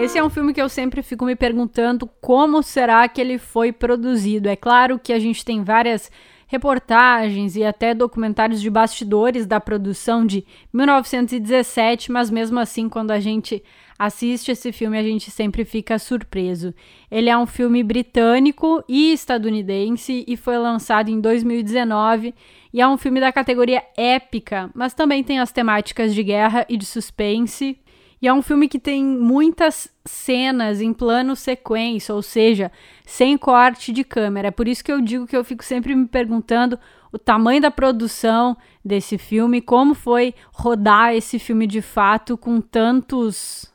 Esse é um filme que eu sempre fico me perguntando como será que ele foi produzido. É claro que a gente tem várias reportagens e até documentários de bastidores da produção de 1917, mas mesmo assim, quando a gente assiste esse filme, a gente sempre fica surpreso. Ele é um filme britânico e estadunidense e foi lançado em 2019 e é um filme da categoria épica, mas também tem as temáticas de guerra e de suspense. E é um filme que tem muitas cenas em plano sequência, ou seja, sem corte de câmera. É por isso que eu digo que eu fico sempre me perguntando o tamanho da produção desse filme, como foi rodar esse filme de fato com tantos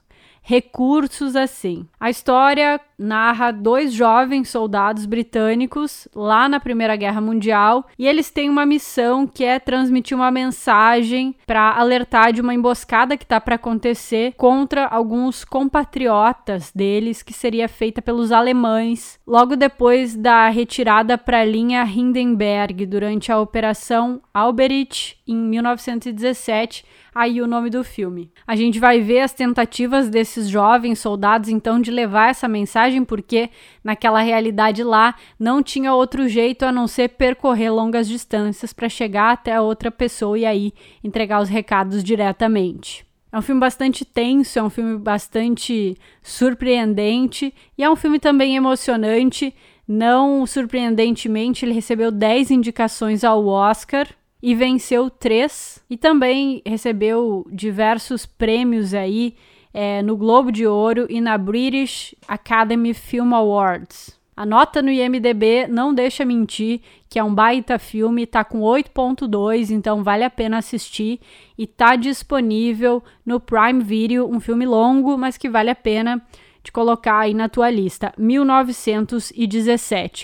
recursos assim. A história narra dois jovens soldados britânicos lá na Primeira Guerra Mundial e eles têm uma missão que é transmitir uma mensagem para alertar de uma emboscada que está para acontecer contra alguns compatriotas deles que seria feita pelos alemães logo depois da retirada para a linha Hindenburg durante a Operação Alberich em 1917 aí o nome do filme. A gente vai ver as tentativas desses jovens soldados então de levar essa mensagem, porque naquela realidade lá não tinha outro jeito a não ser percorrer longas distâncias para chegar até a outra pessoa e aí entregar os recados diretamente. É um filme bastante tenso, é um filme bastante surpreendente e é um filme também emocionante. Não surpreendentemente, ele recebeu 10 indicações ao Oscar, e venceu três e também recebeu diversos prêmios aí é, no Globo de Ouro e na British Academy Film Awards. A nota no IMDb não deixa mentir que é um baita filme, tá com 8.2, então vale a pena assistir e tá disponível no Prime Video, um filme longo, mas que vale a pena de colocar aí na tua lista. 1917.